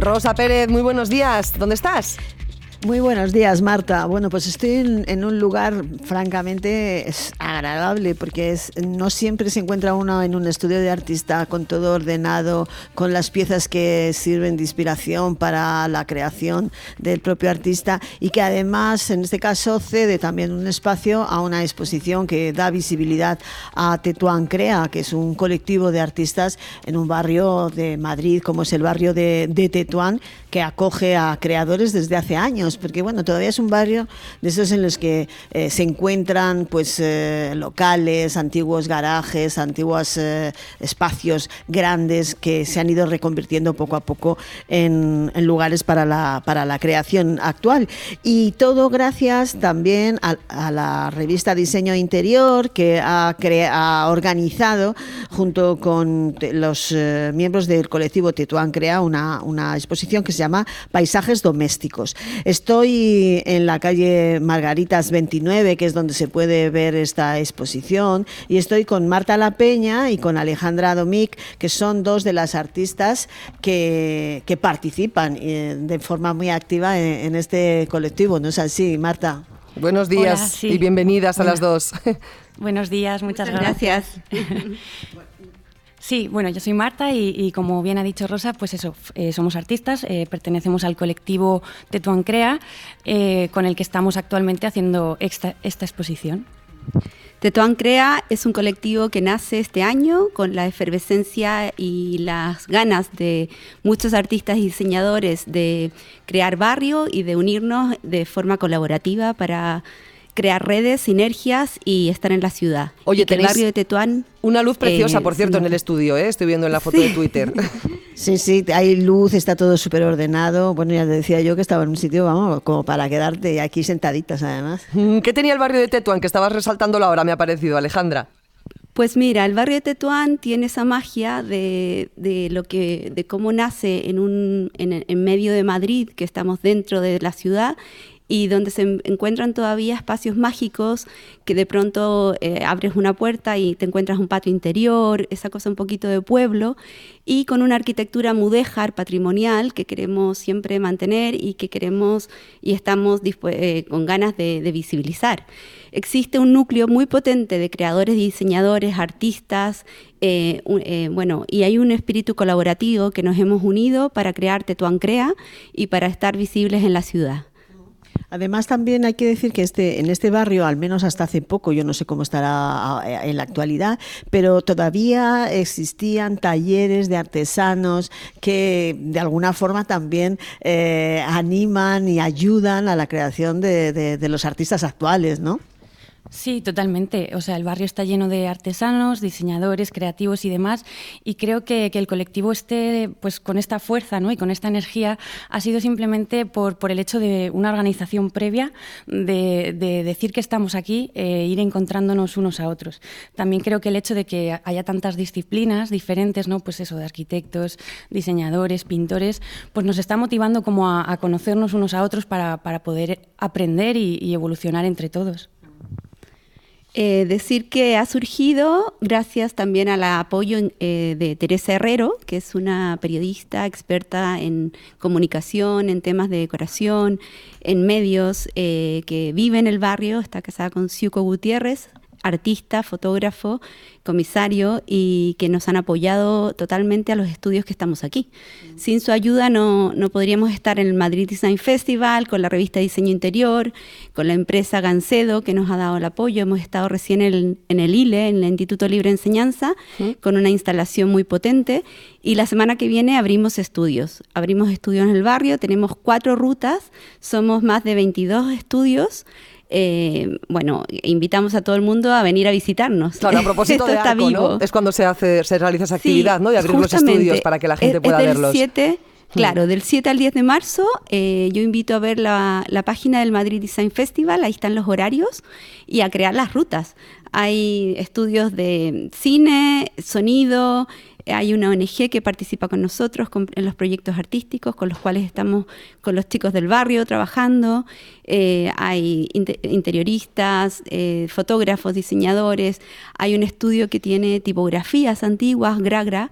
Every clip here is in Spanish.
Rosa Pérez, muy buenos días. ¿Dónde estás? Muy buenos días, Marta. Bueno, pues estoy en, un lugar francamente es agradable porque es, no siempre se encuentra uno en un estudio de artista con todo ordenado, con las piezas que sirven de inspiración para la creación del propio artista y que además, en este caso, cede también un espacio a una exposición que da visibilidad a Tetuán Crea, que es un colectivo de artistas en un barrio de Madrid, como es el barrio de, de Tetuán, que acoge a creadores desde hace años porque bueno, todavía es un barrio de esos en los que eh, se encuentran pues eh, locales, antiguos garajes, antiguos eh, espacios grandes que se han ido reconvirtiendo poco a poco en, lugares para la, para la creación actual. Y todo gracias también a, la revista Diseño Interior que ha, ha organizado junto con los miembros del colectivo Tetuán Crea una, una exposición que se llama Paisajes Domésticos. Estoy en la calle Margaritas 29, que es donde se puede ver esta exposición, y estoy con Marta La Peña y con Alejandra Domic, que son dos de las artistas que, participan eh, de forma muy activa en, este colectivo. ¿No es así, Marta? Buenos días y bienvenidas a las dos. Buenos días, muchas gracias. Sí, bueno, yo soy Marta y, como bien ha dicho Rosa, pues eso, eh, somos artistas, eh, pertenecemos al colectivo Tetuán Crea, eh, con el que estamos actualmente haciendo esta, exposición. Tetuán Crea es un colectivo que nace este año con la efervescencia y las ganas de muchos artistas y diseñadores de crear barrio y de unirnos de forma colaborativa para crear redes, sinergias y estar en la ciudad. Oye, el barrio de Tetuán una luz preciosa, eh, por cierto, en el estudio, ¿eh? estoy viendo en la foto de Twitter. Sí, sí, hay luz, está todo súper ordenado. Bueno, ya te decía yo que estaba en un sitio, vamos, como para quedarte aquí sentaditas además. Mm, ¿Qué tenía el barrio de Tetuán que estabas resaltando ahora, me ha parecido, Alejandra? Pues mira, el barrio de Tetuán tiene esa magia de, lo que, de cómo nace en, un, en medio de Madrid, que estamos dentro de la ciudad, y donde se encuentran todavía espacios mágicos que de pronto eh, abres una puerta y te encuentras un patio interior, esa cosa un poquito de pueblo, y con una arquitectura mudéjar patrimonial que queremos siempre mantener y que queremos y estamos eh, con ganas de, visibilizar. Existe un núcleo muy potente de creadores, diseñadores, artistas, eh, bueno, y hay un espíritu colaborativo que nos hemos unido para crear Tetuán Crea y para estar visibles en la ciudad. Además, también hay que decir que este, en este barrio, al menos hasta hace poco, yo no sé cómo estará en la actualidad, pero todavía existían talleres de artesanos que de alguna forma también eh, animan y ayudan a la creación de, de los artistas actuales, ¿no? Sí, totalmente. O sea, el barrio está lleno de artesanos, diseñadores, creativos y demás. Y creo que, el colectivo esté pues, con esta fuerza ¿no? y con esta energía ha sido simplemente por, por el hecho de una organización previa, de, decir que estamos aquí, e ir encontrándonos unos a otros. También creo que el hecho de que haya tantas disciplinas diferentes, ¿no? pues eso, de arquitectos, diseñadores, pintores, pues nos está motivando como a, conocernos unos a otros para, poder aprender y evolucionar entre todos. Eh, decir que ha surgido gracias también al apoyo eh, de Teresa Herrero, que es una periodista experta en comunicación, en temas de decoración, en medios, eh, que vive en el barrio, está casada con Ciuco Gutiérrez, artista, fotógrafo, comisario y que nos han apoyado totalmente a los estudios que estamos aquí. Sin su ayuda no, no podríamos estar en el Madrid Design Festival, con la revista Diseño Interior, con la empresa Gancedo que nos ha dado el apoyo. Hemos estado recién en el, ILE, en el Instituto Libre Enseñanza, con una instalación muy potente y la semana que viene abrimos estudios. Abrimos estudios en el barrio, tenemos cuatro rutas, somos más de 22 estudios eh, bueno, invitamos a todo el mundo a venir a visitarnos. Claro, a propósito de Arco, ¿no? Es cuando se hace, se realiza esa actividad, ¿no? De abrir los estudios para que la gente pueda verlos. 7, Claro, del 7 al 10 de marzo eh, yo invito a ver la, la, página del Madrid Design Festival, ahí están los horarios, y a crear las rutas. Hay estudios de cine, sonido, hay una ONG que participa con nosotros en los proyectos artísticos con los cuales estamos con los chicos del barrio trabajando. Eh, hay interioristas, eh, fotógrafos, diseñadores. Hay un estudio que tiene tipografías antiguas, Gragra,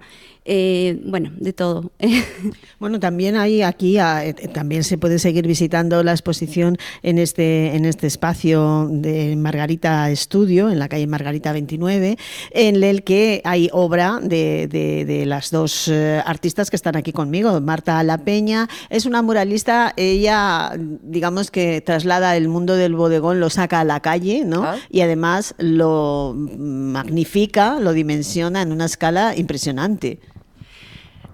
eh, bueno, de todo. bueno, también hay aquí, eh, también se puede seguir visitando la exposición en este, en este espacio de Margarita Estudio, en la calle Margarita 29, en el que hay obra de, de, las dos eh, artistas que están aquí conmigo. Marta La Peña es una muralista, ella, digamos que traslada el mundo del bodegón, lo saca a la calle, ¿no? Ah. Y además lo magnifica, lo dimensiona en una escala impresionante.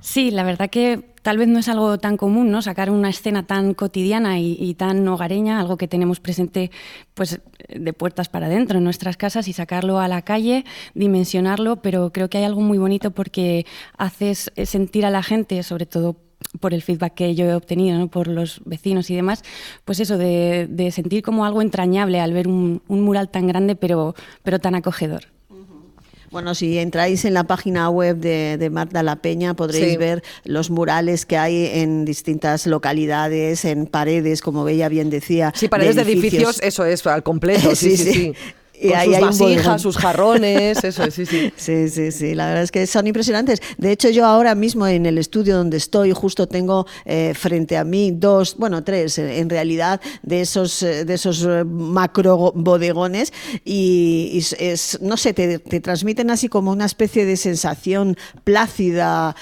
Sí, la verdad que tal vez no es algo tan común, ¿no? Sacar una escena tan cotidiana y, tan hogareña, algo que tenemos presente pues de puertas para adentro en nuestras casas y sacarlo a la calle, dimensionarlo, pero creo que hay algo muy bonito porque haces sentir a la gente, sobre todo por el feedback que yo he obtenido por los vecinos y demás, pues eso, de, sentir como algo entrañable al ver un, un mural tan grande pero, pero tan acogedor. Bueno, si entráis en la página web de, Marta La Peña podréis ver los murales que hay en distintas localidades, en paredes, como ella bien decía. Sí, paredes de edificios, eso es, al completo. sí, sí. sí. Y Con sus vasijas, sus jarrones, eso, sí, sí. Sí, sí, sí, la verdad es que son impresionantes. De hecho, yo ahora mismo en el estudio donde estoy, justo tengo eh, frente a mí dos, bueno, tres en realidad, de esos, eh, de esos eh, macro bodegones y, es, no sé, te, transmiten así como una especie de sensación plácida,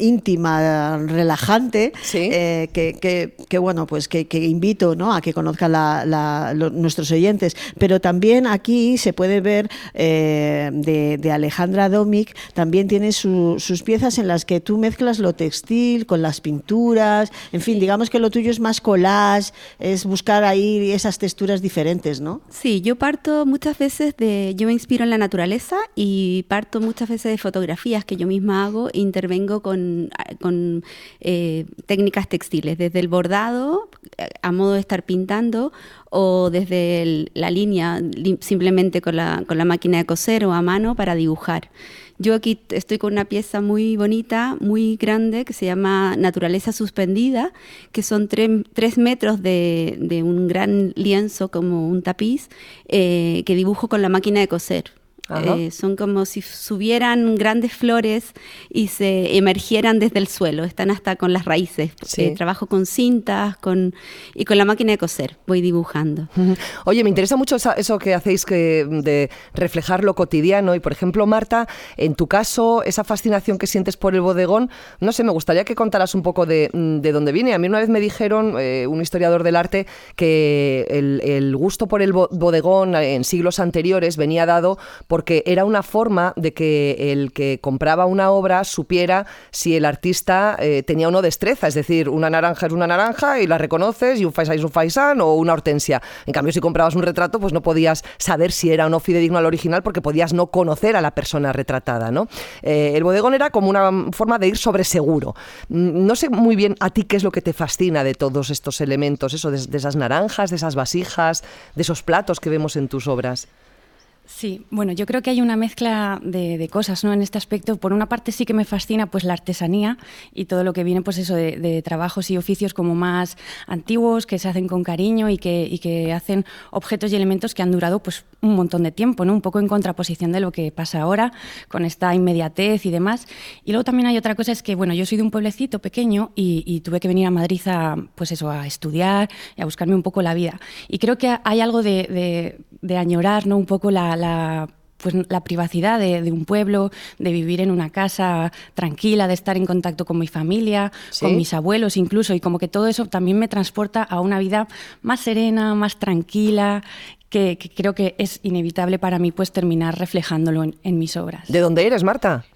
íntima, relajante, que, que, bueno, pues que, invito ¿no? a que conozcan la, nuestros oyentes, pero también también aquí se puede ver eh, de, Alejandra Domic, también tiene sus piezas en las que tú mezclas lo textil con las pinturas, en fin, digamos que lo tuyo es más collage, es buscar ahí esas texturas diferentes, ¿no? Sí, yo parto muchas veces de, yo me inspiro en la naturaleza y parto muchas veces de fotografías que yo misma hago e intervengo con, con eh, técnicas textiles, desde el bordado a modo de estar pintando o desde la línea simplemente con la, con la máquina de coser o a mano para dibujar. Yo aquí estoy con una pieza muy bonita, muy grande, que se llama Naturaleza Suspendida, que son tres metros de, de, un gran lienzo como un tapiz eh, que dibujo con la máquina de coser. Eh, son como si subieran grandes flores y se emergieran desde el suelo, están hasta con las raíces. Eh, trabajo con cintas con, y con la máquina de coser, voy dibujando. Oye, me interesa mucho eso que hacéis que, de reflejar lo cotidiano y, por ejemplo, Marta, en tu caso, esa fascinación que sientes por el bodegón, no sé, me gustaría que contaras un poco de, de dónde viene. A mí una vez me dijeron, eh, un historiador del arte, que el, el gusto por el bodegón en siglos anteriores venía dado porque era una forma de que el que compraba una obra supiera si el artista eh, tenía o no destreza, es decir, una naranja es una naranja y la reconoces y un faisán es un faisán o una hortensia. En cambio, si comprabas un retrato, pues no podías saber si era o no fidedigno al original porque podías no conocer a la persona retratada, ¿no? Eh, el bodegón era como una forma de ir sobre seguro. Mm, no sé muy bien a ti qué es lo que te fascina de todos estos elementos, eso, de esas naranjas, de esas vasijas, de esos platos que vemos en tus obras. Sí, bueno, yo creo que hay una mezcla de, cosas ¿no? en este aspecto. Por una parte sí que me fascina pues la artesanía y todo lo que viene pues eso de, trabajos y oficios como más antiguos, que se hacen con cariño y que, hacen objetos y elementos que han durado pues un montón de tiempo, ¿no? un poco en contraposición de lo que pasa ahora con esta inmediatez y demás. Y luego también hay otra cosa, es que bueno, yo soy de un pueblecito pequeño y, tuve que venir a Madrid a, pues eso, a estudiar y a buscarme un poco la vida. Y creo que hay algo de añorar ¿no? un poco la la, pues, la privacidad de, un pueblo, de vivir en una casa tranquila, de estar en contacto con mi familia, con mis abuelos incluso, y como que todo eso también me transporta a una vida más serena, más tranquila, que, creo que es inevitable para mí pues terminar reflejándolo en mis obras. ¿De dónde eres, Marta?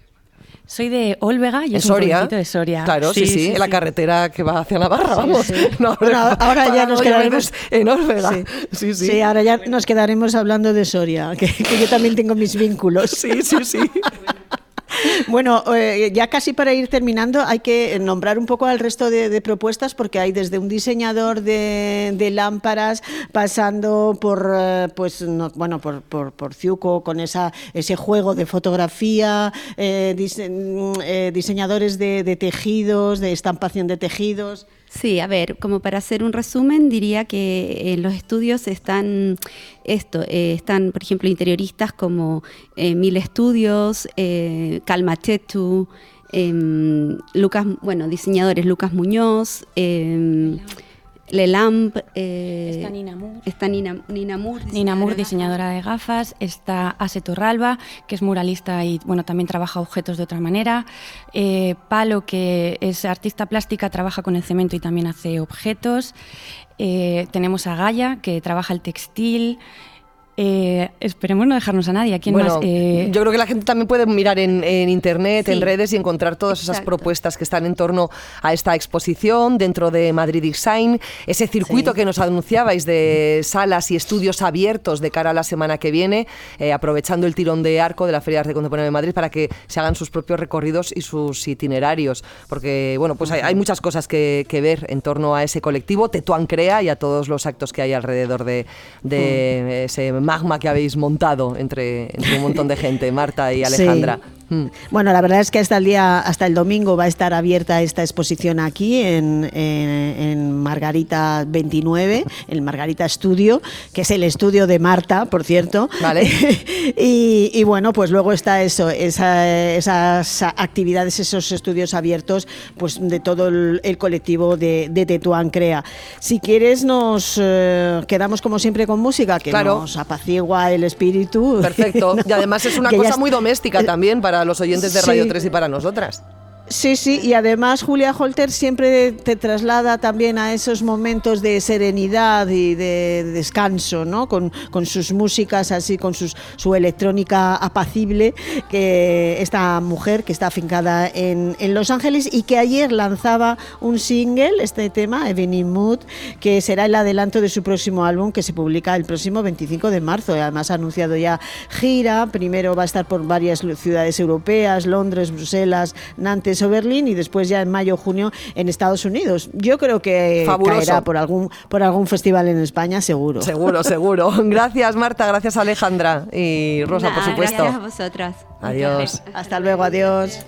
Soy de Olvega y es Soria? un de Soria. Claro, sí, sí, en la carretera que va hacia Navarra, vamos. ahora, ya nos quedaremos en Olvega. Sí. sí, ahora ya nos quedaremos hablando de Soria, que, yo también tengo mis vínculos. Sí, sí, sí. Bueno, eh, ya casi para ir terminando, hay que nombrar un poco al resto de, propuestas porque hay desde un diseñador de, lámparas pasando por, eh, pues, bueno, por, por, por, Ciuco con esa, ese juego de fotografía, eh, mm, diseñadores de, de tejidos, de estampación de tejidos. Sí, a ver, como para hacer un resumen, diría que en los estudios están esto, eh, están, por ejemplo, interioristas como eh, Mil Estudios, eh, Calmachetu, em, Lucas, bueno, diseñadores Lucas Muñoz. Em, Lelamp. Eh, está Nina Moore. Está Nina, Moore, diseñadora de gafas. Está Ase Torralba, que es muralista y bueno, también trabaja objetos de otra manera. Eh, Palo, que es artista plástica, trabaja con el cemento y también hace objetos. Eh, tenemos a Gaia, que trabaja el textil. Eh, esperemos no dejarnos a nadie. ¿A quién más? Eh, yo creo que la gente también puede mirar en, internet, en redes y encontrar todas esas propuestas que están en torno a esta exposición dentro de Madrid Design, ese circuito que nos anunciabais de salas y estudios abiertos de cara a la semana que viene, eh, aprovechando el tirón de arco de la Feria de Arte Contemporánea de Madrid para que se hagan sus propios recorridos y sus itinerarios, porque bueno, pues hay, muchas cosas que, ver en torno a ese colectivo, Tetuán Crea y a todos los actos que hay alrededor de, de mm. ese magma que habéis montado entre, un montón de gente, Marta y Alejandra. Bueno, la verdad es que hasta el día, hasta el domingo va a estar abierta esta exposición aquí en, Margarita 29, el Margarita Estudio, que es el estudio de Marta, por cierto. Vale. y, bueno, pues luego está eso, esas actividades, esos estudios abiertos, pues de todo el, colectivo de, de, Tetuán Crea. Si quieres, nos eh, quedamos como siempre con música, que nos apacigua el espíritu. Perfecto. Y además es una cosa muy doméstica también para los oyentes de Radio 3 y para nosotras. Sí, sí, y además Julia Holter siempre te traslada también a esos momentos de serenidad y de descanso, ¿no? Con, sus músicas así, con sus, su electrónica apacible, que esta mujer que está afincada en, Los Ángeles y que ayer lanzaba un single, este tema, Evening Mood, que será el adelanto de su próximo álbum que se publica el próximo 25 de marzo. Además ha anunciado ya gira, primero va a estar por varias ciudades europeas, Londres, Bruselas, Nantes, Berlín y después ya en mayo junio en Estados Unidos. Yo creo que caerá por algún por algún festival en España seguro. Seguro, seguro. Gracias Marta, gracias Alejandra y Rosa por supuesto. Gracias a vosotras. Adiós. Hasta luego, adiós.